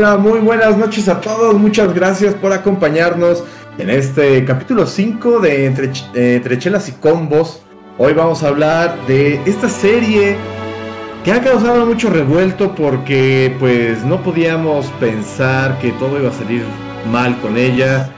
Hola, muy buenas noches a todos. Muchas gracias por acompañarnos en este capítulo 5 de Entre, eh, y Combos. Hoy vamos a hablar de esta serie que ha causado mucho revuelto porque pues no podíamos pensar que todo iba a salir mal con ella.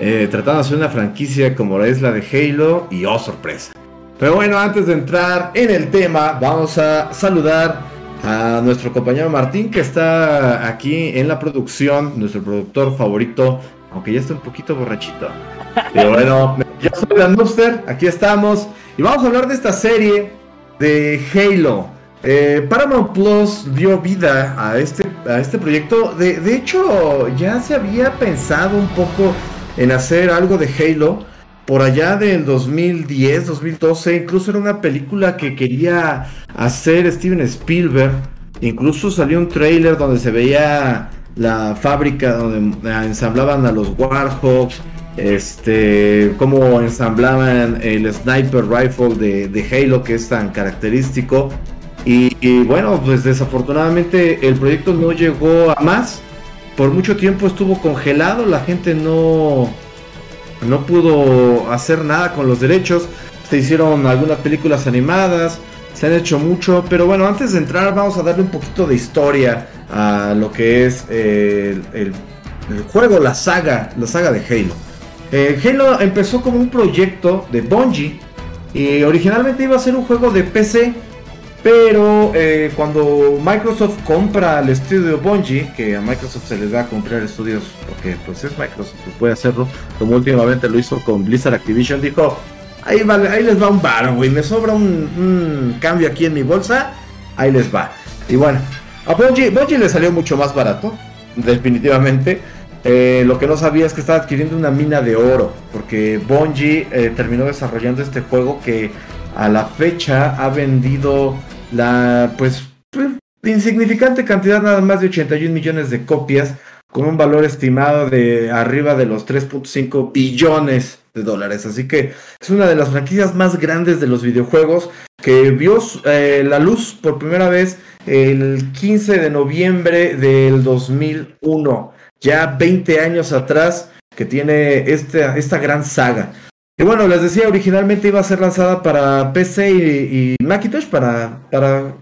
Eh, tratando de hacer una franquicia como es la de Halo y oh sorpresa. Pero bueno, antes de entrar en el tema, vamos a saludar a nuestro compañero Martín que está aquí en la producción, nuestro productor favorito, aunque ya está un poquito borrachito. Pero bueno, yo soy Dan aquí estamos y vamos a hablar de esta serie de Halo. Eh, Paramount Plus dio vida a este, a este proyecto. De, de hecho, ya se había pensado un poco en hacer algo de Halo por allá del 2010, 2012, incluso era una película que quería hacer Steven Spielberg. Incluso salió un trailer donde se veía la fábrica donde ensamblaban a los Warhawks, este, cómo ensamblaban el sniper rifle de, Halo que es tan característico. Y, bueno, pues desafortunadamente el proyecto no llegó a más. Por mucho tiempo estuvo congelado, la gente no, no pudo hacer nada con los derechos. Se hicieron algunas películas animadas, se han hecho mucho, pero bueno, antes de entrar vamos a darle un poquito de historia a lo que es eh, el, juego, la saga, la saga de Halo. Eh, Halo empezó como un proyecto de Bungie y originalmente iba a ser un juego de PC pero eh, cuando Microsoft compra el estudio Bungie, que a Microsoft se les da a comprar estudios porque pues es Microsoft que puede hacerlo, como últimamente lo hizo con Blizzard Activision, dijo, ahí, vale, ahí les va un bar, güey, me sobra un, cambio aquí en mi bolsa, ahí les va. Y bueno, a Bungie, Bungie le salió mucho más barato, definitivamente. Eh, lo que no sabía es que estaba adquiriendo una mina de oro, porque Bungie eh, terminó desarrollando este juego que a la fecha ha vendido la pues, insignificante cantidad, nada más de 81 millones de copias, con un valor estimado de arriba de los 3.5 billones de dólares. Así que es una de las franquicias más grandes de los videojuegos que vio eh, la luz por primera vez el 15 de noviembre del 2001, ya 20 años atrás que tiene esta gran saga. Y bueno, les decía, originalmente iba a ser lanzada para PC y, Macintosh, para, para,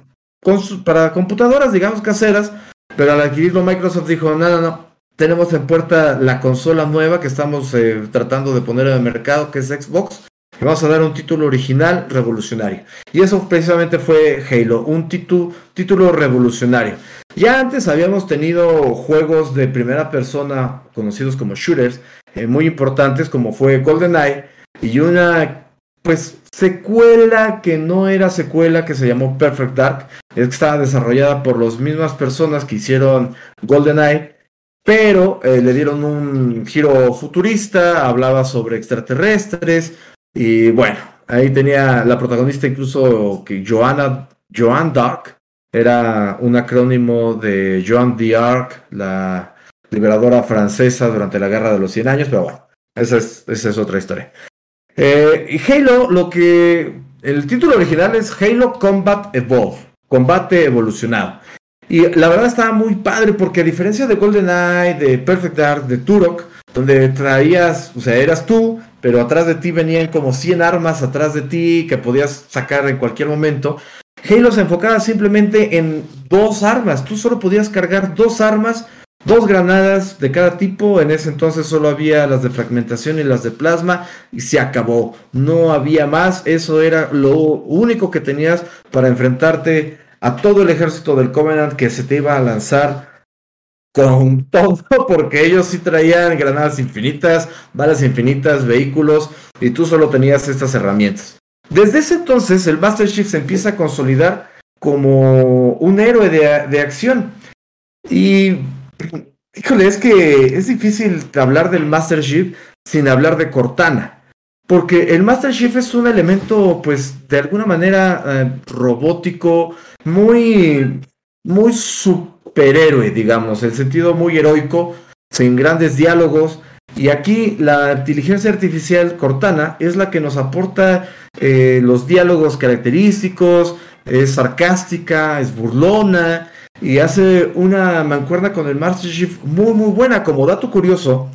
para computadoras, digamos, caseras, pero al adquirirlo Microsoft dijo, no, no, no, tenemos en puerta la consola nueva que estamos eh, tratando de poner en el mercado, que es Xbox. Y vamos a dar un título original revolucionario. Y eso precisamente fue Halo, un título, título revolucionario. Ya antes habíamos tenido juegos de primera persona conocidos como shooters, eh, muy importantes como fue GoldenEye, y una pues secuela que no era secuela que se llamó Perfect Dark, es que estaba desarrollada por las mismas personas que hicieron GoldenEye, pero eh, le dieron un giro futurista, hablaba sobre extraterrestres y bueno, ahí tenía la protagonista incluso que Joanna Joan Dark era un acrónimo de Joan d'Arc, la liberadora francesa durante la Guerra de los 100 años, pero bueno, esa es, esa es otra historia. Eh, Halo, lo que. El título original es Halo Combat Evolve, combate evolucionado. Y la verdad estaba muy padre porque a diferencia de GoldenEye, de Perfect Dark, de Turok, donde traías, o sea, eras tú, pero atrás de ti venían como 100 armas atrás de ti que podías sacar en cualquier momento. Halo se enfocaba simplemente en dos armas. Tú solo podías cargar dos armas dos granadas de cada tipo. En ese entonces solo había las de fragmentación y las de plasma y se acabó. No había más. Eso era lo único que tenías para enfrentarte a todo el ejército del Covenant que se te iba a lanzar con todo, porque ellos sí traían granadas infinitas, balas infinitas, vehículos, y tú solo tenías estas herramientas. Desde ese entonces, el Master Chief se empieza a consolidar como un héroe de, de acción. Y Híjole, es que es difícil hablar del Master Chief sin hablar de Cortana. Porque el Master Chief es un elemento, pues, de alguna manera eh, robótico, muy, muy superhéroe, digamos, en sentido muy heroico, sin grandes diálogos. Y aquí la inteligencia artificial Cortana es la que nos aporta eh, los diálogos característicos, es sarcástica, es burlona, y hace una mancuerna con el Master Chief muy muy buena. Como dato curioso,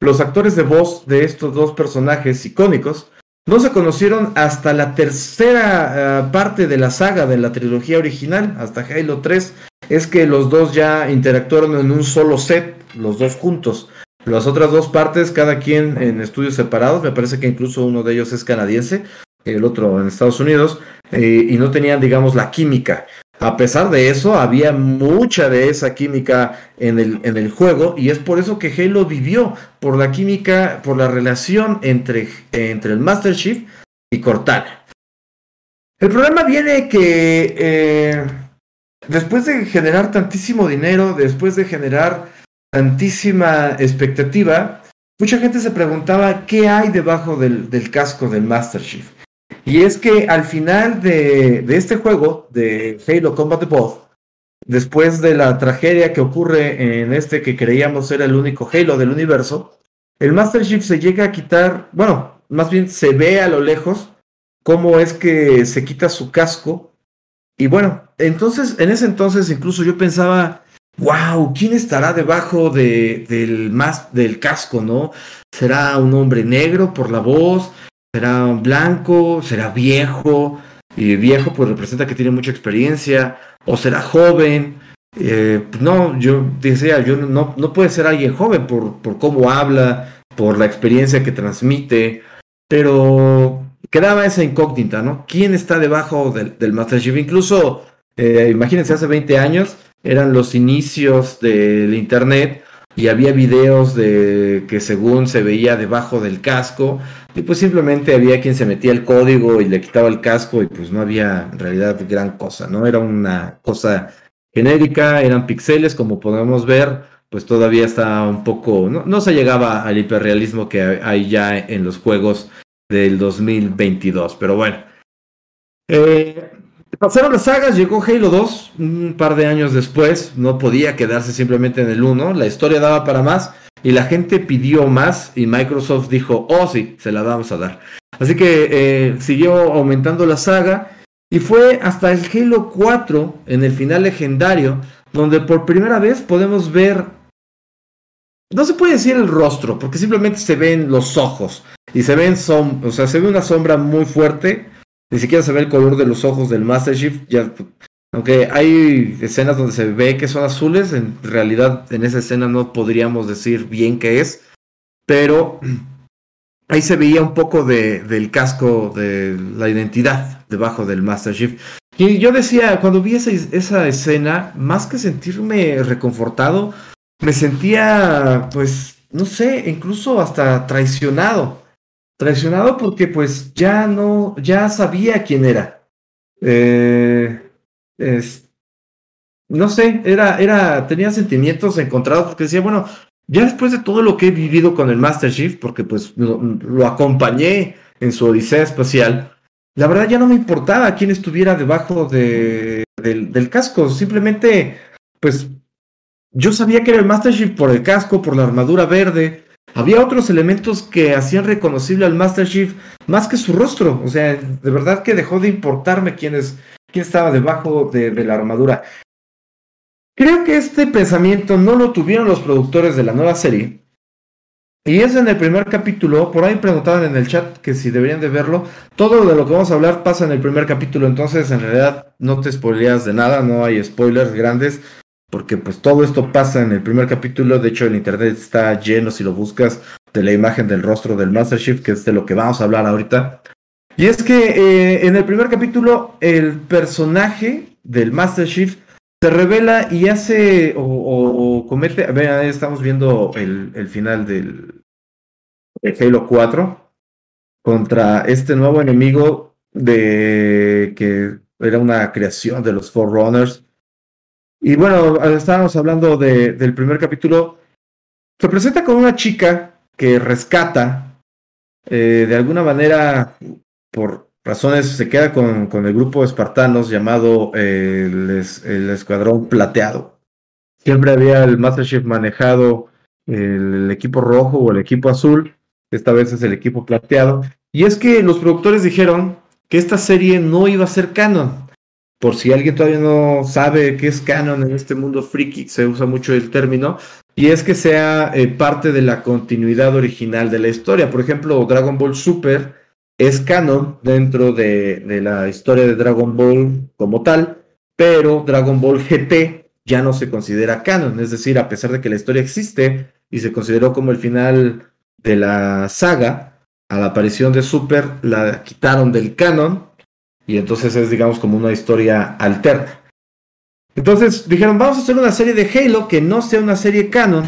los actores de voz de estos dos personajes icónicos no se conocieron hasta la tercera eh, parte de la saga de la trilogía original, hasta Halo 3. Es que los dos ya interactuaron en un solo set, los dos juntos. Las otras dos partes, cada quien en estudios separados, me parece que incluso uno de ellos es canadiense, el otro en Estados Unidos, eh, y no tenían, digamos, la química. A pesar de eso, había mucha de esa química en el, en el juego y es por eso que Halo vivió, por la química, por la relación entre, entre el Master Chief y Cortana. El problema viene que eh, después de generar tantísimo dinero, después de generar tantísima expectativa, mucha gente se preguntaba qué hay debajo del, del casco del Master Chief. Y es que al final de, este juego, de Halo Combat Evolved, después de la tragedia que ocurre en este que creíamos era el único Halo del universo, el Master Chief se llega a quitar, bueno, más bien se ve a lo lejos cómo es que se quita su casco. Y bueno, entonces, en ese entonces incluso yo pensaba, wow, ¿quién estará debajo de, del, del casco, no? ¿Será un hombre negro por la voz? Será blanco, será viejo, y viejo pues representa que tiene mucha experiencia, o será joven. Eh, no, yo decía, yo no, no puede ser alguien joven por, por cómo habla, por la experiencia que transmite, pero quedaba esa incógnita, ¿no? ¿Quién está debajo del, del Master Chief? Incluso, eh, imagínense, hace 20 años eran los inicios del Internet y había videos de que según se veía debajo del casco y pues simplemente había quien se metía el código y le quitaba el casco y pues no había en realidad gran cosa, ¿no? Era una cosa genérica, eran píxeles como podemos ver, pues todavía está un poco, no, no se llegaba al hiperrealismo que hay ya en los juegos del 2022, pero bueno. Eh, pasaron las sagas, llegó Halo 2 un par de años después, no podía quedarse simplemente en el 1, la historia daba para más y la gente pidió más y Microsoft dijo, oh sí, se la vamos a dar. Así que eh, siguió aumentando la saga y fue hasta el Halo 4, en el final legendario, donde por primera vez podemos ver, no se puede decir el rostro, porque simplemente se ven los ojos y se ven, o sea, se ve una sombra muy fuerte, ni siquiera se ve el color de los ojos del Master Chief, aunque hay escenas donde se ve que son azules, en realidad en esa escena no podríamos decir bien qué es, pero ahí se veía un poco de, del casco de la identidad debajo del Master Chief. Y yo decía, cuando vi esa escena, más que sentirme reconfortado, me sentía, pues, no sé, incluso hasta traicionado. Traicionado porque pues ya no, ya sabía quién era. Eh, no sé, era, era, tenía sentimientos encontrados porque decía, bueno, ya después de todo lo que he vivido con el Master Chief, porque pues lo, acompañé en su odisea espacial, la verdad ya no me importaba quién estuviera debajo de, del, del, casco, simplemente, pues, yo sabía que era el Master Chief por el casco, por la armadura verde, había otros elementos que hacían reconocible al Master Chief más que su rostro, o sea, de verdad que dejó de importarme quiénes quién estaba debajo de, la armadura. Creo que este pensamiento no lo tuvieron los productores de la nueva serie. Y es en el primer capítulo, por ahí preguntaban en el chat que si deberían de verlo. Todo de lo que vamos a hablar pasa en el primer capítulo, entonces en realidad no te spoileas de nada, no hay spoilers grandes, porque pues todo esto pasa en el primer capítulo. De hecho, el internet está lleno, si lo buscas, de la imagen del rostro del Master Chief, que es de lo que vamos a hablar ahorita. Y es que eh, en el primer capítulo el personaje del Master Chief se revela y hace o, comete, a estamos viendo el, final del, Halo 4 contra este nuevo enemigo de que era una creación de los Forerunners. Y bueno, estábamos hablando del primer capítulo. Se presenta con una chica que rescata eh, de alguna manera por razones, se queda con, con el grupo de espartanos llamado el, Escuadrón Plateado. Siempre había el Master Chief manejado el, equipo rojo o el equipo azul, esta vez es el equipo plateado. Y es que los productores dijeron que esta serie no iba a ser canon, por si alguien todavía no sabe qué es canon en este mundo friki, se usa mucho el término, y es que sea eh, parte de la continuidad original de la historia. Por ejemplo, Dragon Ball Super es canon dentro de, de la historia de Dragon Ball como tal, pero Dragon Ball GT ya no se considera canon, es decir, a pesar de que la historia existe y se consideró como el final de la saga, a la aparición de Super la quitaron del canon y entonces es digamos como una historia alterna. Entonces dijeron, vamos a hacer una serie de Halo que no sea una serie canon,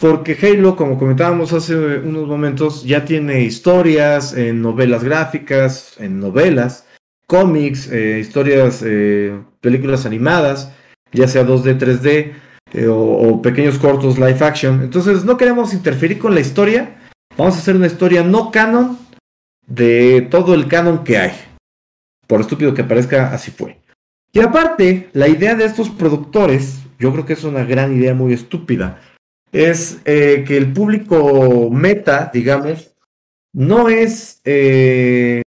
porque Halo, como comentábamos hace unos momentos, ya tiene historias en novelas gráficas, en novelas, cómics, eh, historias, eh, películas animadas, ya sea 2D, 3D eh, o, pequeños cortos live action. Entonces no queremos interferir con la historia, vamos a hacer una historia no canon de todo el canon que hay. Por estúpido que parezca, así fue. Y aparte, la idea de estos productores, yo creo que es una gran idea muy estúpida, es eh, que el público meta, digamos, no es eh,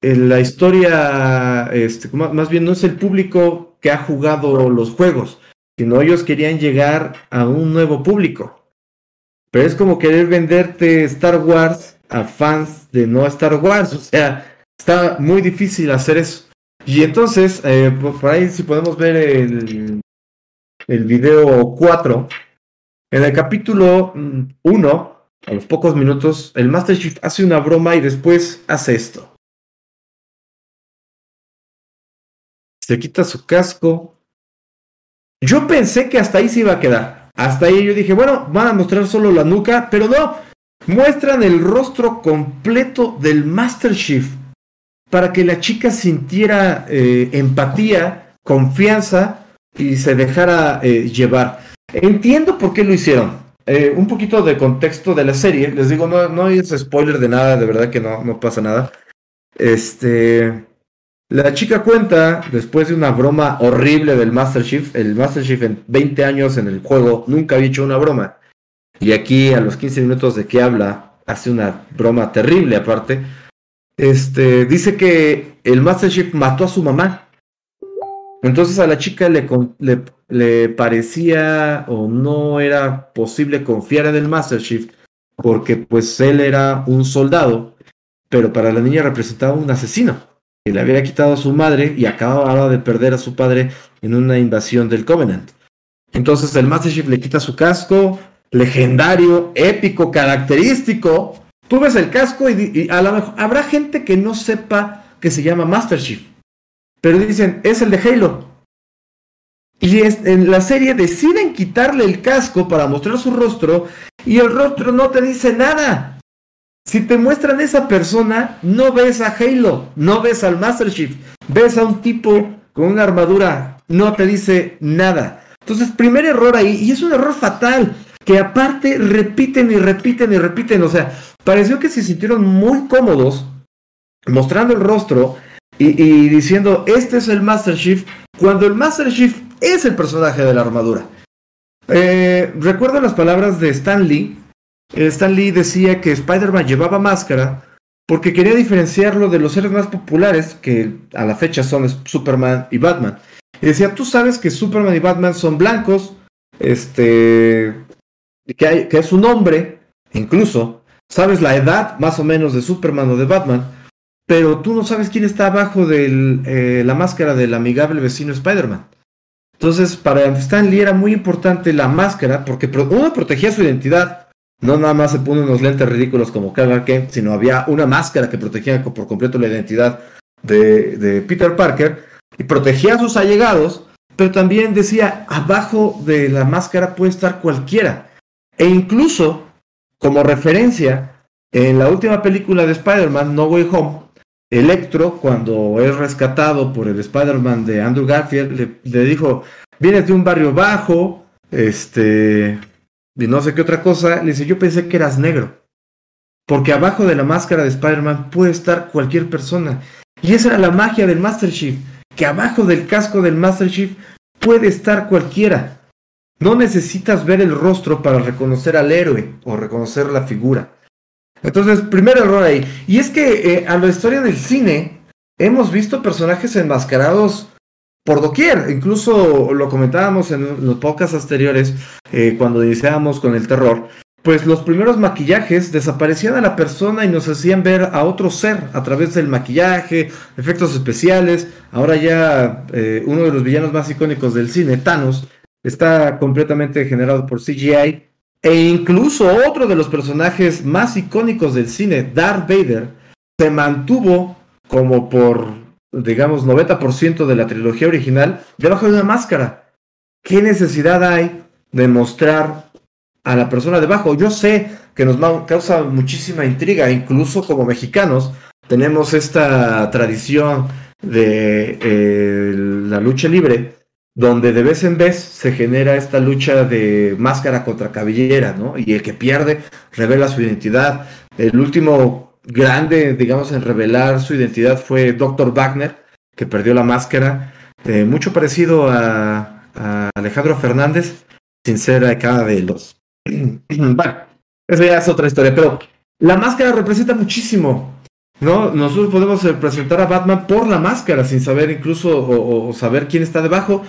la historia, este, más bien no es el público que ha jugado los juegos, sino ellos querían llegar a un nuevo público. Pero es como querer venderte Star Wars a fans de no Star Wars, o sea, está muy difícil hacer eso. Y entonces, eh, por ahí si podemos ver el, el video 4, en el capítulo 1, mm, a los pocos minutos, el Master Chief hace una broma y después hace esto. se quita su casco. Yo pensé que hasta ahí se iba a quedar. Hasta ahí yo dije, bueno, van a mostrar solo la nuca, pero no. Muestran el rostro completo del Master Chief para que la chica sintiera eh, empatía, confianza y se dejara eh, llevar. Entiendo por qué lo hicieron. Eh, un poquito de contexto de la serie. Les digo, no, es spoiler de nada, de verdad que no, no pasa nada. Este. La chica cuenta, después de una broma horrible del Master Chief, el Master Chief en 20 años en el juego nunca había hecho una broma. Y aquí a los 15 minutos de que habla, hace una broma terrible aparte. Este, dice que el Master Chief mató a su mamá. Entonces a la chica le, le, parecía o no era posible confiar en el Master Chief porque pues él era un soldado, pero para la niña representaba un asesino que le había quitado a su madre y acababa de perder a su padre en una invasión del Covenant. Entonces el Master Chief le quita su casco, legendario, épico, característico. Tú ves el casco y, a lo mejor habrá gente que no sepa que se llama Master Chief, pero dicen, es el de Halo. Y en la serie deciden quitarle el casco para mostrar su rostro y el rostro no te dice nada. Si te muestran esa persona, no ves a Halo, no ves al Master Chief, ves a un tipo con una armadura, no te dice nada. Entonces, primer error ahí, y es un error fatal, que aparte repiten y repiten y repiten, o sea, pareció que se sintieron muy cómodos mostrando el rostro y, diciendo, este es el Master Chief, cuando el Master Chief es el personaje de la armadura. Eh, recuerdo las palabras de Stan Lee, Stan Lee decía que Spider-Man llevaba máscara porque quería diferenciarlo de los seres más populares, que a la fecha son Superman y Batman. Y decía, tú sabes que Superman y Batman son blancos, este, que, es un hombre, incluso, sabes la edad más o menos de Superman o de Batman, pero tú no sabes quién está abajo de eh, la máscara del amigable vecino Spider-Man. Entonces, para Stan Lee era muy importante la máscara porque uno protegía su identidad, no nada más se pone unos lentes ridículos como Clark Kent, sino había una máscara que protegía por completo la identidad de, Peter Parker y protegía a sus allegados, pero también decía, abajo de la máscara puede estar cualquiera. E incluso, como referencia, en la última película de Spider-Man, No Way Home, Electro, cuando es rescatado por el Spider-Man de Andrew Garfield, le, dijo, vienes de un barrio bajo, este, y no sé qué otra cosa, le dice, yo pensé que eras negro. Porque abajo de la máscara de Spider-Man puede estar cualquier persona. Y esa era la magia del Master Chief, que abajo del casco del Master Chief puede estar cualquiera. No necesitas ver el rostro para reconocer al héroe o reconocer la figura. Entonces, primer error ahí. Y es que eh, a la historia del cine hemos visto personajes enmascarados por doquier. Incluso lo comentábamos en los podcasts anteriores, eh, cuando iniciábamos con el terror. Pues los primeros maquillajes desaparecían a la persona y nos hacían ver a otro ser a través del maquillaje, efectos especiales. Ahora ya eh, uno de los villanos más icónicos del cine, Thanos, está completamente generado por CGI. E incluso otro de los personajes más icónicos del cine, Darth Vader, se mantuvo como por, digamos, 90% de la trilogía original debajo de una máscara. ¿Qué necesidad hay de mostrar a la persona debajo? Yo sé que nos causa muchísima intriga, incluso como mexicanos tenemos esta tradición de eh, la lucha libre, donde de vez en vez se genera esta lucha de máscara contra cabellera, ¿no? Y el que pierde revela su identidad. El último grande, digamos, en revelar su identidad fue Dr. Wagner, que perdió la máscara. Eh, mucho parecido a, Alejandro Fernández, sin ser acá de los. bueno, eso ya es otra historia, pero la máscara representa muchísimo. ¿no? Nosotros podemos representar a Batman por la máscara, sin saber incluso o, saber quién está debajo.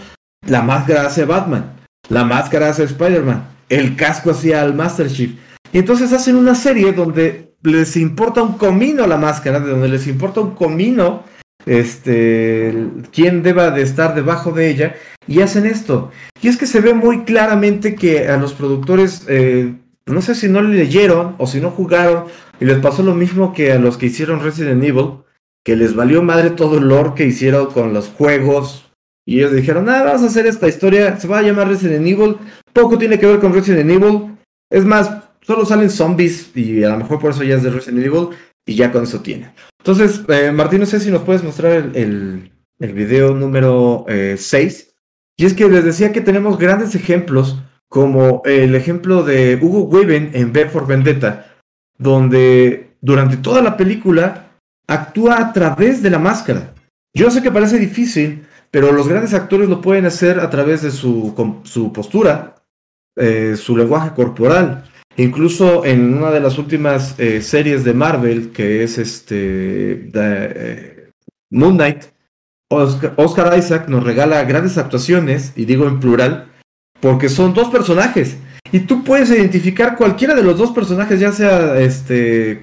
La máscara hace Batman, la máscara hace Spider-Man, el casco hacía al Master Chief. Y entonces hacen una serie donde les importa un comino la máscara, de donde les importa un comino este, quién deba de estar debajo de ella, y hacen esto. Y es que se ve muy claramente que a los productores, eh, no sé si no leyeron o si no jugaron, y les pasó lo mismo que a los que hicieron Resident Evil, que les valió madre todo el lore que hicieron con los juegos. Y ellos dijeron, nada, vamos a hacer esta historia, se va a llamar Resident Evil, poco tiene que ver con Resident Evil. Es más, solo salen zombies y a lo mejor por eso ya es de Resident Evil y ya con eso tiene. Entonces, eh, Martín, no sé si nos puedes mostrar el, el, video número 6. Eh, y es que les decía que tenemos grandes ejemplos, como el ejemplo de Hugo Weaving en B Vendetta, donde durante toda la película actúa a través de la máscara. Yo sé que parece difícil, pero los grandes actores lo pueden hacer a través de su, su postura, eh, su lenguaje corporal. Incluso en una de las últimas eh, series de Marvel, que es este eh, Moon Knight, Oscar, Isaac nos regala grandes actuaciones, y digo en plural, porque son dos personajes. Y tú puedes identificar cualquiera de los dos personajes, ya sea este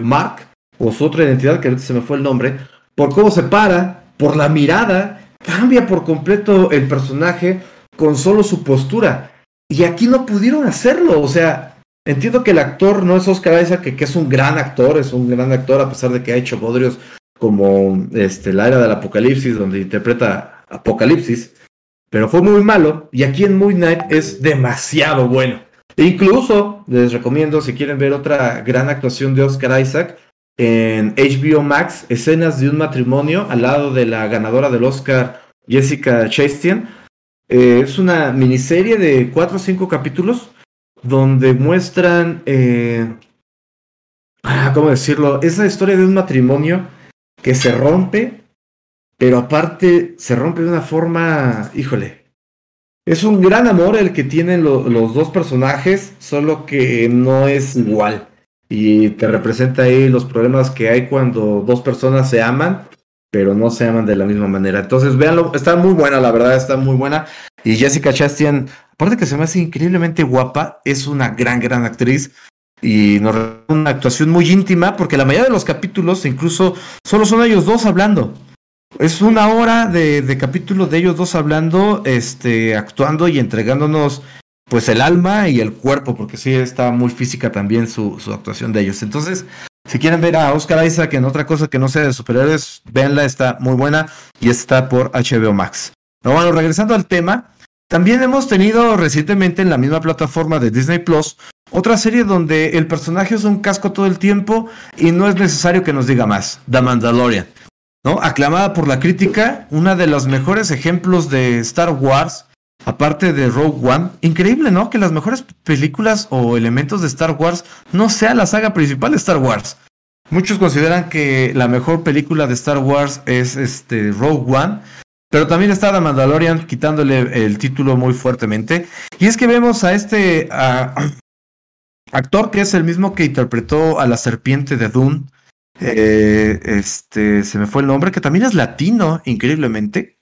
Mark o su otra identidad, que ahorita se me fue el nombre, por cómo se para, por la mirada, cambia por completo el personaje con solo su postura. Y aquí no pudieron hacerlo, o sea, Entiendo que el actor no es Oscar Isaac, que, es un gran actor, es un gran actor a pesar de que ha hecho bodrios como este, La Era del Apocalipsis, donde interpreta Apocalipsis, pero fue muy malo y aquí en Moon Knight es demasiado bueno. E incluso les recomiendo, si quieren ver otra gran actuación de Oscar Isaac, en HBO Max, escenas de un matrimonio al lado de la ganadora del Oscar, Jessica Chastain. Eh, es una miniserie de cuatro o cinco capítulos donde muestran, eh, ah, ¿cómo decirlo? Esa historia de un matrimonio que se rompe, pero aparte se rompe de una forma, híjole, es un gran amor el que tienen los dos personajes, solo que no es igual. Y te representa ahí los problemas que hay cuando dos personas se aman, pero no se aman de la misma manera. Entonces, véanlo, está muy buena, la verdad, está muy buena. Y Jessica Chastain aparte que se me hace increíblemente guapa, es una gran, gran actriz y nos una actuación muy íntima porque la mayoría de los capítulos incluso solo son ellos dos hablando. Es una hora de, de capítulo de ellos dos hablando, este, actuando y entregándonos pues el alma y el cuerpo, porque sí está muy física también su, actuación de ellos. Entonces, si quieren ver a Oscar Isaac en otra cosa que no sea de superhéroes, véanla, está muy buena y está por HBO Max. Bueno, regresando al tema, también hemos tenido recientemente en la misma plataforma de Disney Plus otra serie donde el personaje es un casco todo el tiempo y no es necesario que nos diga más, The Mandalorian. ¿no? Aclamada por la crítica, una de los mejores ejemplos de Star Wars, aparte de Rogue One. Increíble, ¿no? Que las mejores películas o elementos de Star Wars no sea la saga principal de Star Wars. Muchos consideran que la mejor película de Star Wars es este Rogue One, pero también está The Mandalorian quitándole el título muy fuertemente. Y es que vemos a este actor que es el mismo que interpretó a la serpiente de Dune eh, este, se me fue el nombre, que también es latino, increíblemente,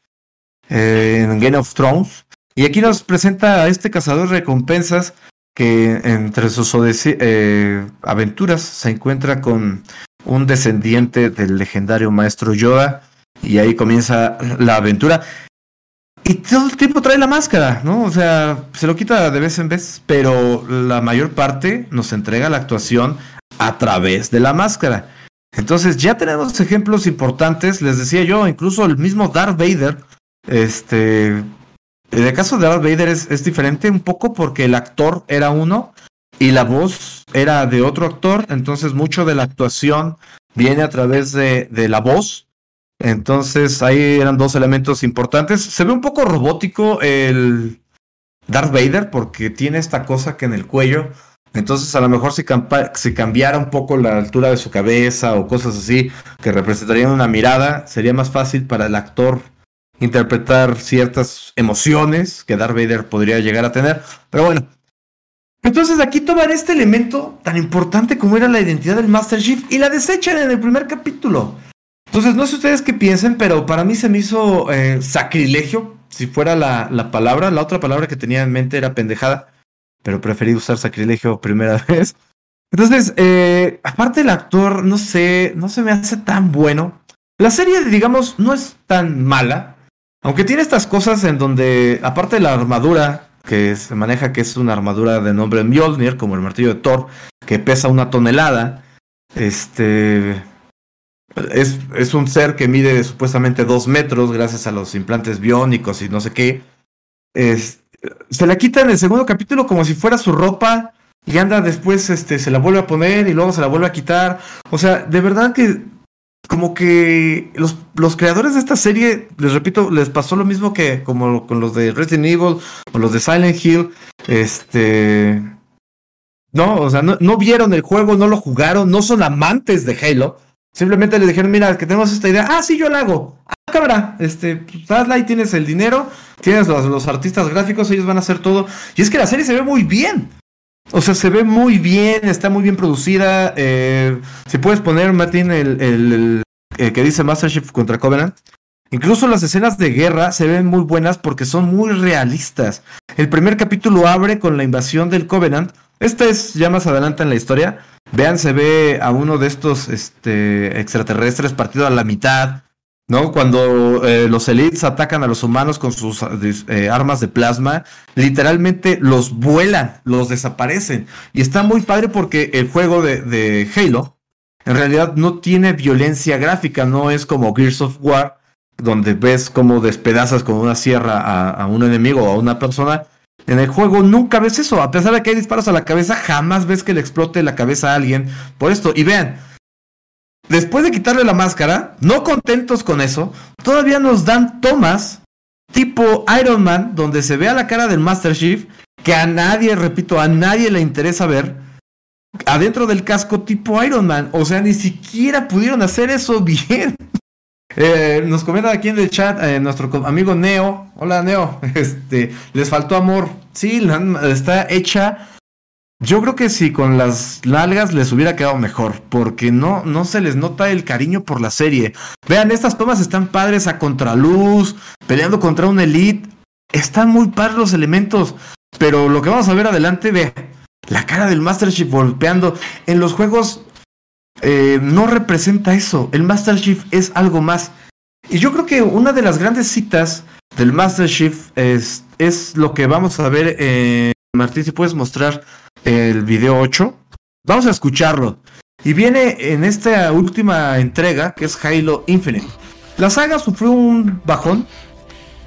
eh, en Game of Thrones. Y aquí nos presenta a este cazador de recompensas que entre sus eh, aventuras se encuentra con un descendiente del legendario maestro Yoda y ahí comienza la aventura. Y todo el tiempo trae la máscara, ¿no? O sea, se lo quita de vez en vez, pero la mayor parte nos entrega la actuación a través de la máscara. Entonces ya tenemos ejemplos importantes, les decía yo, incluso el mismo Darth Vader, este, en el caso de Darth Vader es, es diferente un poco porque el actor era uno y la voz era de otro actor, entonces mucho de la actuación viene a través de, de la voz. Entonces ahí eran dos elementos importantes. Se ve un poco robótico el Darth Vader porque tiene esta cosa que en el cuello entonces, a lo mejor si, si, cambiara un poco la altura de su cabeza o cosas así que representarían una mirada, sería más fácil para el actor interpretar ciertas emociones que Darth Vader podría llegar a tener. Pero bueno. Entonces aquí toman este elemento tan importante como era la identidad del Master Chief y la desechan en el primer capítulo. Entonces, no sé ustedes qué piensen, pero para mí se me hizo eh, sacrilegio, si fuera la, la palabra. La otra palabra que tenía en mente era pendejada pero preferí usar sacrilegio primera vez. Entonces, eh, aparte el actor, no sé, no se me hace tan bueno. La serie, digamos, no es tan mala, aunque tiene estas cosas en donde, aparte de la armadura, que se maneja que es una armadura de nombre Mjolnir, como el martillo de Thor, que pesa una tonelada, este... Es, es un ser que mide supuestamente dos metros gracias a los implantes biónicos y no sé qué. Se la quita en el segundo capítulo como si fuera su ropa y anda después, este, se la vuelve a poner y luego se la vuelve a quitar. O sea, de verdad que como que los, los creadores de esta serie, les repito, les pasó lo mismo que como con los de Resident Evil o los de Silent Hill. Este. No, o sea, no, no vieron el juego, no lo jugaron, no son amantes de Halo. Simplemente le dijeron, mira, que tenemos esta idea. Ah, sí, yo la hago. Ah, cámara. Este, pues, hazla y tienes el dinero. Tienes los, los, artistas gráficos, ellos van a hacer todo. Y es que la serie se ve muy bien. O sea, se ve muy bien, está muy bien producida. Eh, si puedes poner, Martín, el, que dice Master Chief contra Covenant. Incluso las escenas de guerra se ven muy buenas porque son muy realistas. El primer capítulo abre con la invasión del Covenant. Este es ya más adelante en la historia Vean, se ve a uno de estos este, extraterrestres partido a la mitad, ¿no? Cuando eh, los elites atacan a los humanos con sus eh, armas de plasma, literalmente los vuelan, los desaparecen. Y está muy padre porque el juego de, Halo en realidad no tiene violencia gráfica, no es como Gears of War, donde ves cómo despedazas con una sierra a, a un enemigo o a una persona en el juego nunca ves eso. A pesar de que hay disparos a la cabeza, jamás ves que le explote la cabeza a alguien por esto. Y vean, después de quitarle la máscara, no contentos con eso, todavía nos dan tomas tipo Iron Man, donde se ve a la cara del Master Chief, que a nadie, repito, a nadie le interesa ver, adentro del casco tipo Iron Man. O sea, ni siquiera pudieron hacer eso bien. Eh, nos comenta aquí en el chat eh, nuestro amigo Neo. Hola Neo. Este, les faltó amor. Sí, está hecha. Yo creo que si con las largas les hubiera quedado mejor, porque no, no se les nota el cariño por la serie. Vean, estas tomas están padres a contraluz, peleando contra un elite. Están muy padres los elementos, pero lo que vamos a ver adelante, ve, la cara del Master Chief golpeando. En los juegos eh, no representa eso. El Master Chief es algo más. Y yo creo que una de las grandes citas del Master Chief es, es lo que vamos a ver. Martín, si puedes mostrar el video 8. Vamos a escucharlo. Y viene en esta última entrega, que es Halo Infinite. La saga sufrió un bajón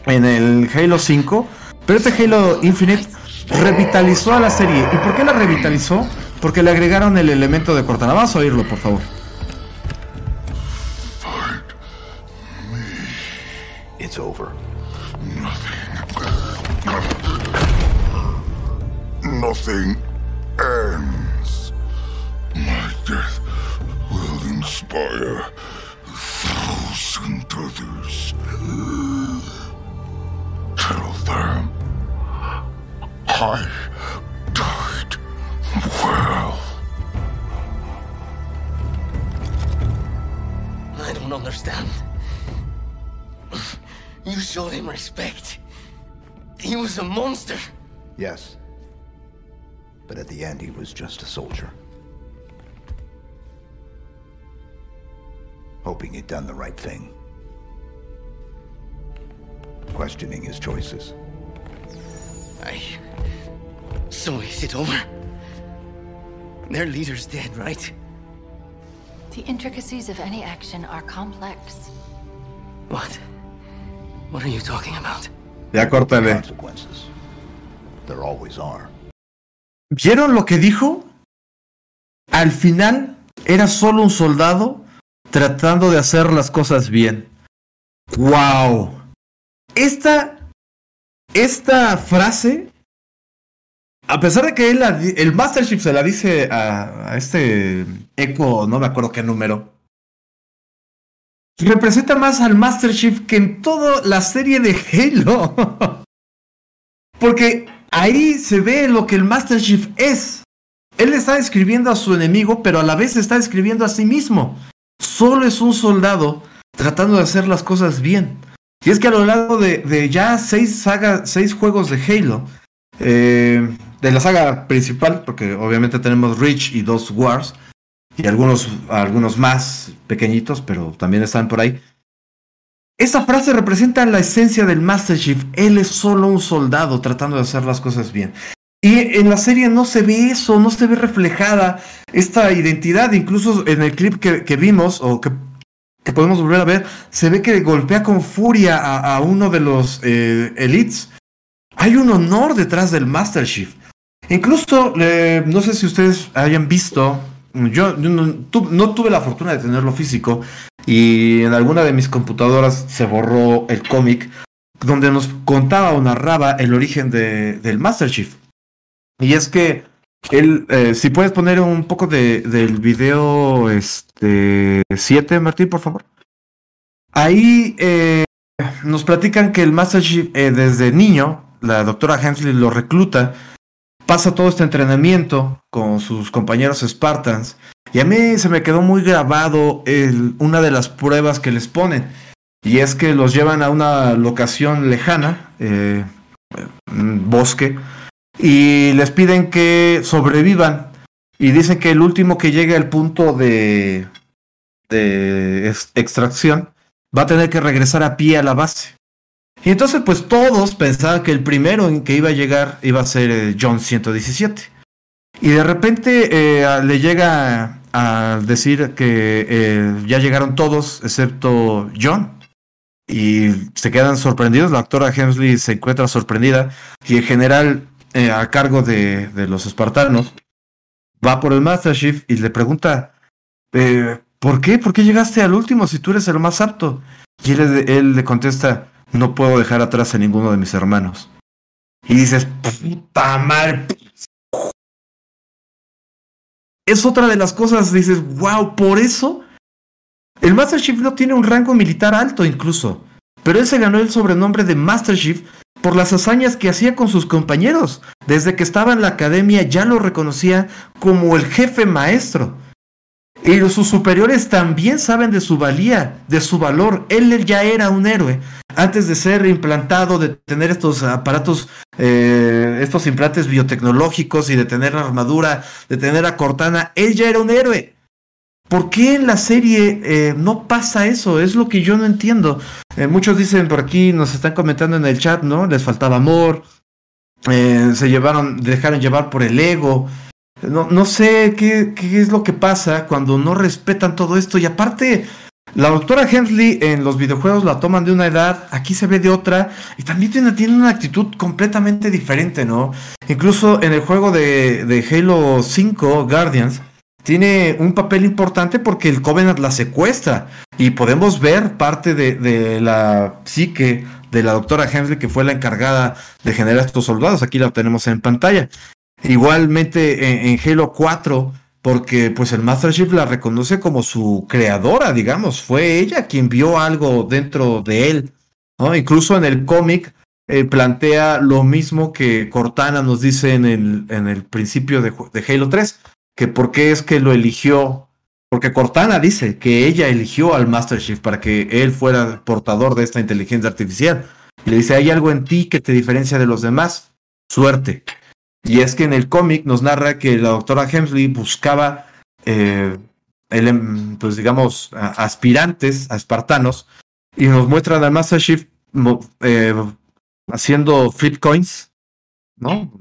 en el Halo 5, pero este Halo Infinite revitalizó a la serie. ¿Y por qué la revitalizó? Porque le agregaron el elemento de Cortana. Vamos a oírlo, por favor. It's over. Ends. My death will inspire a thousand others. Tell them I died well. I don't understand. You showed him respect. He was a monster. Yes. But at the end, he was just a soldier. Hoping he'd done the right thing. Questioning his choices. I. So is it over? Their leader's dead, right? The intricacies of any action are complex. What? What are you talking about? Ya córtale. Consequences. There always are. ¿Vieron lo que dijo? Al final era solo un soldado tratando de hacer las cosas bien. ¡Wow! Esta, esta frase, a pesar de que él el Master Chief se la dice a, a este Echo, no me acuerdo qué número, representa más al Master Chief que en toda la serie de Halo. Porque ahí se ve lo que el Master Chief es. Él está describiendo a su enemigo, pero a la vez está describiendo a sí mismo. Solo es un soldado tratando de hacer las cosas bien. Y es que a lo largo de, ya seis, saga, seis juegos de Halo, eh, de la saga principal, porque obviamente tenemos Reach y dos Wars, y algunos, algunos más pequeñitos, pero también están por ahí. Esa frase representa la esencia del Master Chief. Él es solo un soldado tratando de hacer las cosas bien. Y en la serie no se ve eso, no se ve reflejada esta identidad. Incluso en el clip que, vimos o que, podemos volver a ver, se ve que golpea con furia a, uno de los eh, elites. Hay un honor detrás del Master Chief. Incluso, eh, no sé si ustedes hayan visto, yo, no tuve la fortuna de tenerlo físico y en alguna de mis computadoras se borró el cómic donde nos contaba o narraba el origen de- del Master Chief. Y es que él, eh, si puedes poner un poco de, del video este 7, Martín, por favor. Ahí eh, nos platican que el Master Chief eh, desde niño, la doctora Hensley lo recluta, pasa todo este entrenamiento con sus compañeros Spartans. Y a mí se me quedó muy grabado una de las pruebas que les ponen. Y es que los llevan a una locación lejana, eh, un bosque, y les piden que sobrevivan. Y dicen que el último que llegue al punto de, de ex- extracción va a tener que regresar a pie a la base. Y entonces pues todos pensaban que el primero en que iba a llegar iba a ser eh, John 117. Y de repente eh, le llega a, decir que eh, ya llegaron todos excepto John. Y se quedan sorprendidos, la doctora Hemsley se encuentra sorprendida y el general eh, a cargo de, los espartanos va por el Master Chief y le pregunta, eh, ¿por qué? ¿Por qué llegaste al último si tú eres el más apto? Y él, él le contesta, no puedo dejar atrás a ninguno de mis hermanos. Y dices, puta madre. Es otra de las cosas, dices, wow, por eso el Master Chief no tiene un rango militar alto incluso, pero él se ganó el sobrenombre de Master Chief por las hazañas que hacía con sus compañeros. Desde que estaba en la academia ya lo reconocía como el jefe maestro. Y sus superiores también saben de su valía, de su valor. Él ya era un héroe. Antes de ser implantado, de tener estos aparatos, eh, estos implantes biotecnológicos y de tener armadura, de tener a Cortana, él ya era un héroe. ¿Por qué en la serie eh, no pasa eso? Es lo que yo no entiendo. Eh, muchos dicen por aquí, nos están comentando en el chat, ¿no? Les faltaba amor, se llevaron, dejaron llevar por el ego. No, no sé qué, es lo que pasa cuando no respetan todo esto. Y aparte, la doctora Hensley en los videojuegos la toman de una edad, aquí se ve de otra, y también tiene, tiene una actitud completamente diferente, ¿no? Incluso en el juego de, de Halo 5, Guardians, tiene un papel importante porque el Covenant la secuestra y podemos ver parte de, de la psique de la doctora Hensley que fue la encargada de generar estos soldados. Aquí la tenemos en pantalla. Igualmente en, Halo 4, porque pues el Master Chief la reconoce como su creadora, digamos. Fue ella quien vio algo dentro de él. ¿no? Incluso en el cómic eh, plantea lo mismo que Cortana nos dice en el, en el principio de, de Halo 3 que por qué es que lo eligió porque Cortana dice que ella eligió al Master Chief para que él fuera portador de esta inteligencia artificial. Y le dice, hay algo en ti que te diferencia de los demás. Suerte. Y es que en el cómic nos narra que la doctora Hemsley buscaba, eh, el, pues digamos, aspirantes, a espartanos, y nos muestran al Master Chief eh, haciendo flip coins, ¿no?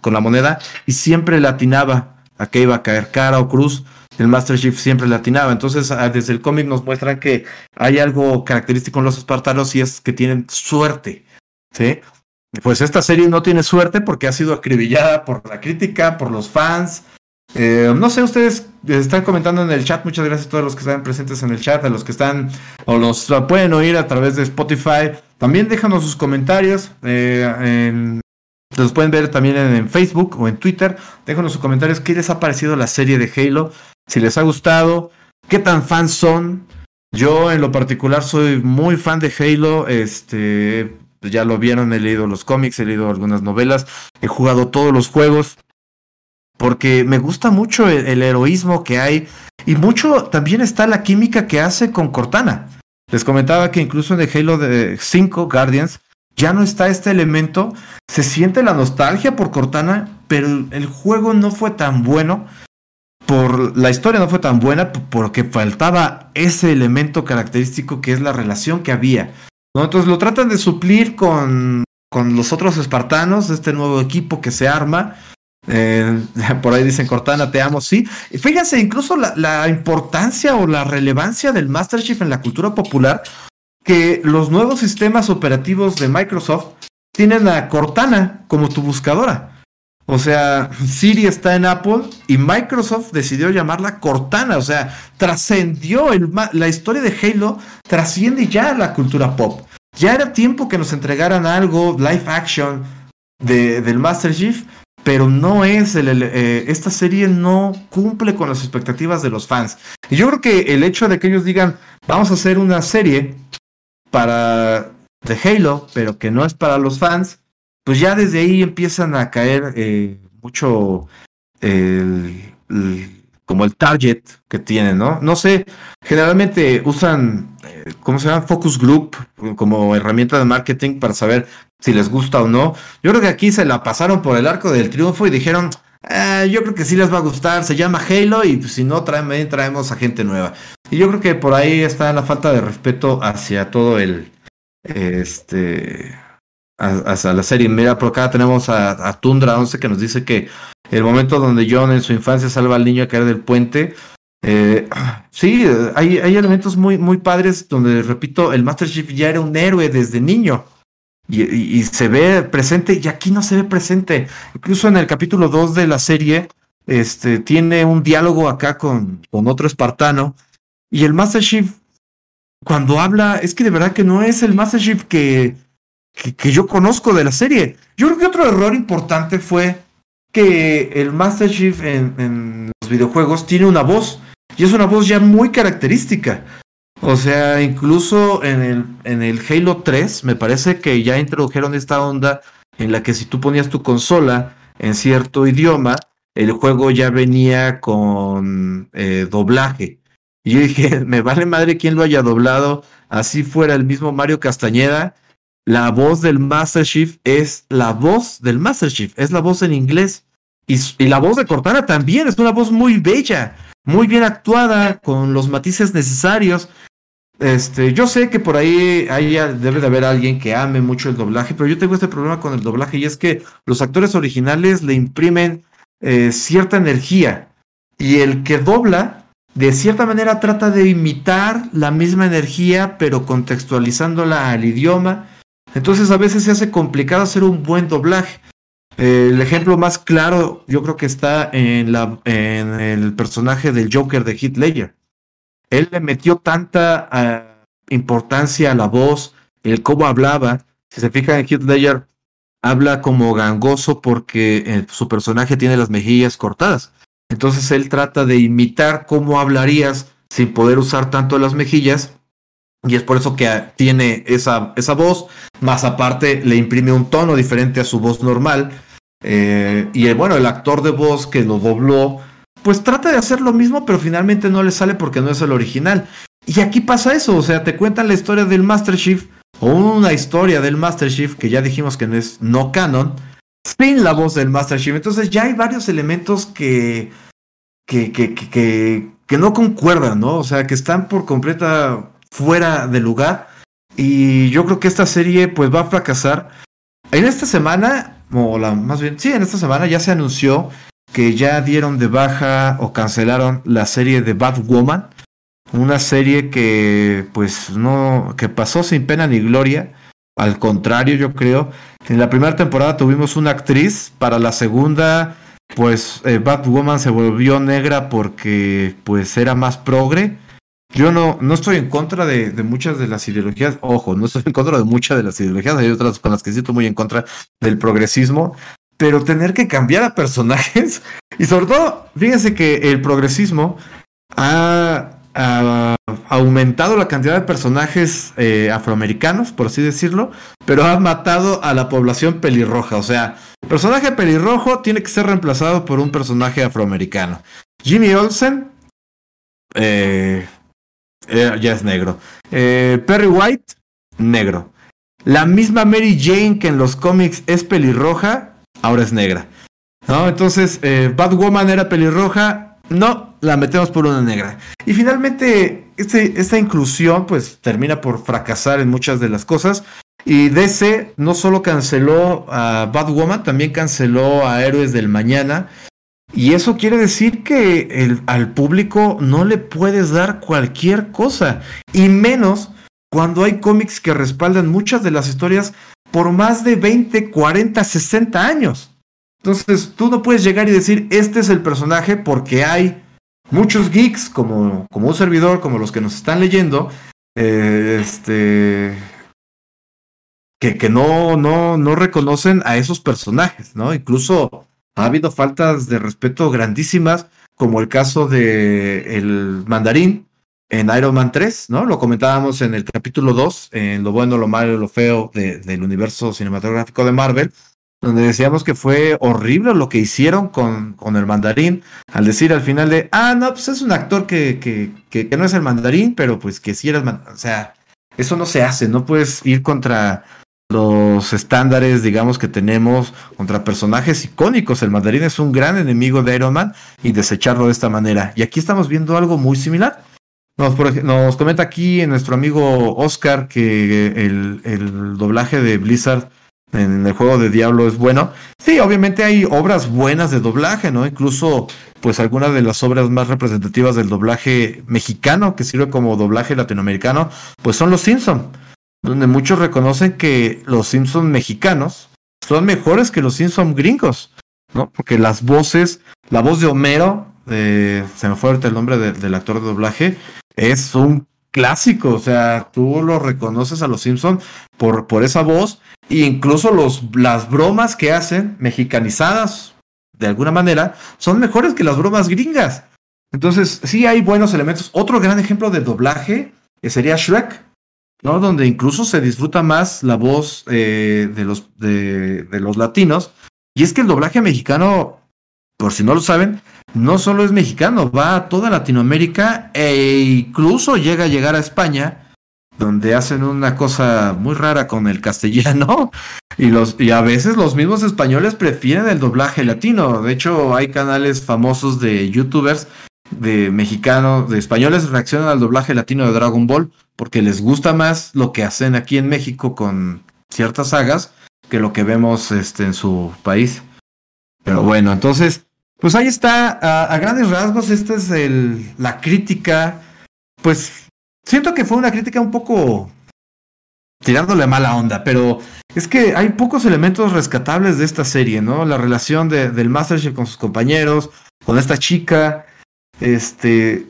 Con la moneda, y siempre latinaba a que iba a caer cara o cruz el Master Chief siempre latinaba. Entonces, ah, desde el cómic nos muestran que hay algo característico en los espartanos y es que tienen suerte. ¿sí? Pues esta serie no tiene suerte porque ha sido acribillada por la crítica, por los fans. Eh, no sé, ustedes están comentando en el chat. Muchas gracias a todos los que están presentes en el chat, a los que están o los pueden oír a través de Spotify. También déjanos sus comentarios. Eh, los pueden ver también en, Facebook o en Twitter. Déjanos sus comentarios. ¿Qué les ha parecido la serie de Halo? Si les ha gustado, ¿qué tan fans son? Yo en lo particular soy muy fan de Halo. Este, ya lo vieron, he leído los cómics, he leído algunas novelas, he jugado todos los juegos. Porque me gusta mucho el, heroísmo que hay. Y mucho también está la química que hace con Cortana. Les comentaba que incluso en Halo de 5 Guardians ya no está este elemento. Se siente la nostalgia por Cortana, pero el juego no fue tan bueno. Por la historia no fue tan buena porque faltaba ese elemento característico que es la relación que había. ¿No? Entonces lo tratan de suplir con, con los otros espartanos, este nuevo equipo que se arma. Eh, por ahí dicen Cortana, te amo, sí. Fíjense, incluso la, la, importancia o la relevancia del Master Chief en la cultura popular que los nuevos sistemas operativos de Microsoft tienen a Cortana como tu buscadora. O sea, Siri está en Apple y Microsoft decidió llamarla Cortana. O sea, trascendió la historia de Halo, trasciende ya la cultura pop. Ya era tiempo que nos entregaran algo live action de, del Master Chief, pero no es el, eh, esta serie no cumple con las expectativas de los fans. Y yo creo que el hecho de que ellos digan, vamos a hacer una serie para de Halo, pero que no es para los fans, pues ya desde ahí empiezan a caer eh, mucho como el target que tienen, ¿no? No sé, generalmente usan, eh, ¿cómo se llama? Focus Group como herramienta de marketing para saber si les gusta o no. Yo creo que aquí se la pasaron por el arco del triunfo y dijeron, eh, yo creo que sí les va a gustar, se llama Halo y pues, si no, traemos, traemos a gente nueva. Y yo creo que por ahí está la falta de respeto hacia todo el, este, hacia la serie. Mira, por acá tenemos a, Tundra 11 que nos dice que el momento donde John en su infancia salva al niño a caer del puente. Eh, sí, hay, hay elementos muy, muy padres donde, repito, el Master Chief ya era un héroe desde niño. Y, se ve presente, y aquí no se ve presente. Incluso en el capítulo 2 de la serie, este, tiene un diálogo acá con, con otro espartano. Y el Master Chief, cuando habla, es que de verdad que no es el Master Chief que, que, yo conozco de la serie. Yo creo que otro error importante fue que el Master Chief en, los videojuegos tiene una voz. Y es una voz ya muy característica. O sea, incluso en el, en el Halo 3 me parece que ya introdujeron esta onda en la que si tú ponías tu consola en cierto idioma, el juego ya venía con eh, doblaje. Y yo dije, me vale madre quién lo haya doblado, así fuera el mismo Mario Castañeda, la voz del Master Chief es la voz del Master Chief, es la voz en inglés. Y, la voz de Cortana también es una voz muy bella, muy bien actuada, con los matices necesarios. Este, yo sé que por ahí, debe de haber alguien que ame mucho el doblaje, pero yo tengo este problema con el doblaje y es que los actores originales le imprimen eh, cierta energía y el que dobla, de cierta manera trata de imitar la misma energía, pero contextualizándola al idioma. Entonces a veces se hace complicado hacer un buen doblaje. el ejemplo más claro yo creo que está en, la, el personaje del Joker de Heath Ledger él le metió tanta ah, importancia a la voz, el cómo hablaba. Si se fijan en Heath Ledger, habla como gangoso porque eh, su personaje tiene las mejillas cortadas. Entonces él trata de imitar cómo hablarías sin poder usar tanto las mejillas. Y es por eso que tiene esa, esa voz, más aparte le imprime un tono diferente a su voz normal. Eh, y bueno, el actor de voz que lo dobló pues trata de hacer lo mismo, pero finalmente no le sale porque no es el original. Y aquí pasa eso, o sea, te cuentan la historia del Master Chief, o una historia del Master Chief, que ya dijimos que no es no canon, sin la voz del Master Chief. Entonces ya hay varios elementos que, que, que, que, que no concuerdan, ¿no? O sea, que están por completa fuera de lugar. Y yo creo que esta serie pues va a fracasar. En esta semana, o la más bien, sí, en esta semana ya se anunció que ya dieron de baja o cancelaron la serie de Batwoman, una serie que pues no que pasó sin pena ni gloria, al contrario, yo creo. En la primera temporada tuvimos una actriz, para la segunda pues eh, Batwoman se volvió negra porque pues era más progre. Yo no, no estoy en contra de, de, muchas de las ideologías, ojo, no estoy en contra de muchas de las ideologías, hay otras con las que siento muy en contra del progresismo, pero tener que cambiar a personajes, y sobre todo, fíjense que el progresismo ha, ha aumentado la cantidad de personajes eh, afroamericanos, por así decirlo, pero ha matado a la población pelirroja, o sea, personaje pelirrojo tiene que ser reemplazado por un personaje afroamericano. Jimmy Olsen, eh, eh, ya es negro. Eh, Perry White, negro. La misma Mary Jane que en los cómics es pelirroja, ahora es negra. Entonces, eh, Batwoman era pelirroja, no, la metemos por una negra. Y finalmente, este, esta inclusión pues termina por fracasar en muchas de las cosas. Y DC no solo canceló a Batwoman, también canceló a Héroes del Mañana. Y eso quiere decir que el, al público no le puedes dar cualquier cosa. Y menos cuando hay cómics que respaldan muchas de las historias por más de 20, 40, 60 años. Entonces tú no puedes llegar y decir, este es el personaje porque hay muchos geeks como, como un servidor, como los que nos están leyendo, eh, este, que, que no, no, no reconocen a esos personajes, ¿no? Incluso ha habido faltas de respeto grandísimas, como el caso de el mandarín en Iron Man 3, ¿no? Lo comentábamos en el capítulo 2, en lo bueno, lo malo y lo feo de, del universo cinematográfico de Marvel, donde decíamos que fue horrible lo que hicieron con, con el mandarín, al decir al final de, ah, no, pues es un actor que, que, que, que no es el mandarín, pero pues que sí era el mandarín. O sea, eso no se hace, no puedes ir contra los estándares, digamos, que tenemos contra personajes icónicos. El mandarín es un gran enemigo de Iron Man y desecharlo de esta manera. Y aquí estamos viendo algo muy similar. Nos, nos comenta aquí nuestro amigo Oscar que el, el, doblaje de Blizzard en el juego de Diablo es bueno. Sí, obviamente hay obras buenas de doblaje, ¿no? Incluso, pues algunas de las obras más representativas del doblaje mexicano, que sirve como doblaje latinoamericano, pues son Los Simpson donde muchos reconocen que los Simpsons mexicanos son mejores que los Simpsons gringos, ¿no? Porque las voces, la voz de Homero, eh, se me fue ahorita el nombre de, del actor de doblaje, es un clásico, o sea, tú lo reconoces a los Simpsons por, por esa voz, e incluso los, las bromas que hacen, mexicanizadas de alguna manera, son mejores que las bromas gringas. Entonces, sí hay buenos elementos. Otro gran ejemplo de doblaje eh, sería Shrek. Donde incluso se disfruta más la voz eh, de, los, de, los latinos. Y es que el doblaje mexicano, por si no lo saben, no solo es mexicano, va a toda Latinoamérica e incluso llega a llegar a España, donde hacen una cosa muy rara con el castellano. Y, los, y a veces los mismos españoles prefieren el doblaje latino. De hecho, hay canales famosos de youtubers de mexicanos, de españoles reaccionan al doblaje latino de Dragon Ball porque les gusta más lo que hacen aquí en México con ciertas sagas que lo que vemos este, en su país. Pero bueno, entonces, pues ahí está, a, grandes rasgos, esta es el, la crítica, pues siento que fue una crítica un poco tirándole mala onda, pero es que hay pocos elementos rescatables de esta serie, ¿no? La relación de, del Masterchef con sus compañeros, con esta chica, este,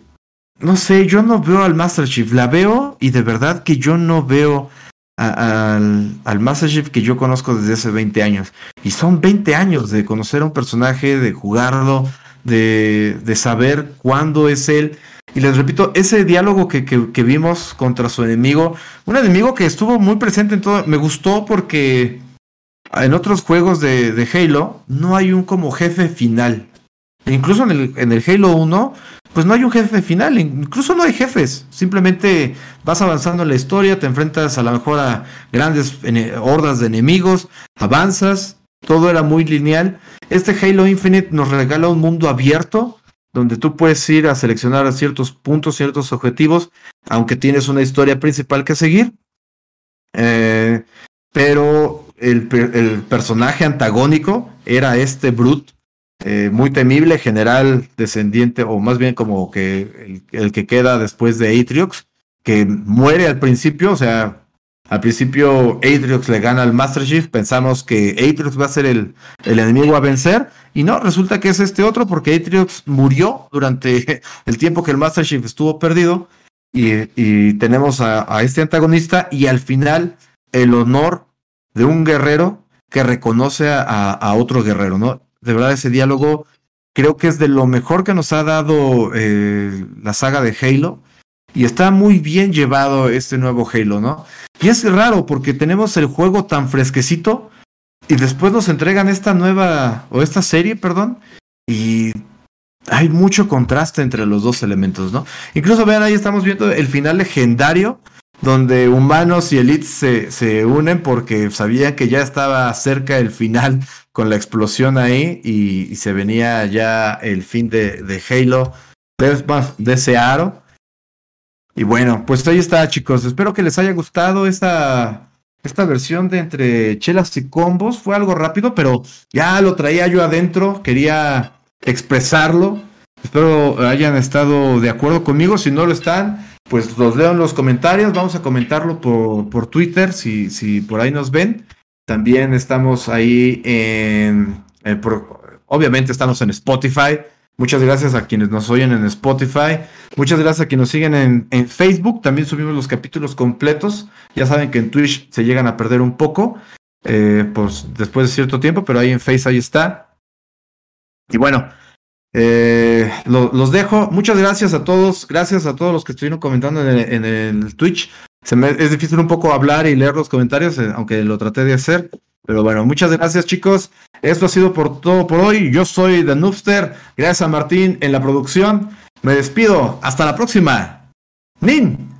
no sé, yo no veo al Master Chief, la veo y de verdad que yo no veo al, al Master Chief que yo conozco desde hace 20 años. Y son 20 años de conocer a un personaje, de jugarlo, de, de saber cuándo es él. Y les repito, ese diálogo que, que, que, vimos contra su enemigo, un enemigo que estuvo muy presente en todo, me gustó porque en otros juegos de, de Halo no hay un como jefe final. incluso en el, en el Halo 1, pues no hay un jefe final, incluso no hay jefes, simplemente vas avanzando en la historia, te enfrentas a lo mejor a grandes hordas de enemigos, avanzas, todo era muy lineal. Este Halo Infinite nos regala un mundo abierto donde tú puedes ir a seleccionar ciertos puntos, ciertos objetivos, aunque tienes una historia principal que seguir. Eh, pero el, el, personaje antagónico era este Brute, eh, muy temible, general descendiente, o más bien como que el, que queda después de Atriox, que muere al principio, o sea, al principio Atriox le gana al Master Chief, pensamos que Atriox va a ser el, el, enemigo a vencer, y no, resulta que es este otro porque Atriox murió durante el tiempo que el Master Chief estuvo perdido, y, tenemos a, este antagonista, y al final el honor de un guerrero que reconoce a, otro guerrero, ¿no? De verdad, ese diálogo creo que es de lo mejor que nos ha dado eh, la saga de Halo. Y está muy bien llevado este nuevo Halo, ¿no? Y es raro porque tenemos el juego tan fresquecito y después nos entregan esta nueva, o esta serie, perdón, y hay mucho contraste entre los dos elementos, ¿no? Incluso vean, ahí estamos viendo el final legendario donde humanos y elites se, se, unen porque sabían que ya estaba cerca el final con la explosión ahí y, se venía ya el fin de, Halo, de, de ese aro. Y bueno, pues ahí está chicos, espero que les haya gustado esta, esta versión de entre chelas y combos. Fue algo rápido, pero ya lo traía yo adentro, quería expresarlo. Espero hayan estado de acuerdo conmigo, si no lo están pues los leo en los comentarios, vamos a comentarlo por, por Twitter, si, si por ahí nos ven. También estamos ahí en, obviamente estamos en Spotify. Muchas gracias a quienes nos oyen en Spotify. Muchas gracias a quienes nos siguen en, Facebook. También subimos los capítulos completos. Ya saben que en Twitch se llegan a perder un poco, eh, pues después de cierto tiempo, pero ahí en Face ahí está. Y bueno, eh, los dejo. Muchas gracias a todos. Gracias a todos los que estuvieron comentando en el, Twitch. Se me, es difícil un poco hablar y leer los comentarios, eh, aunque lo traté de hacer. Pero bueno, muchas gracias chicos. Esto ha sido por todo por hoy. Yo soy The Noobster. Gracias a Martín en la producción. Me despido. Hasta la próxima. Nin.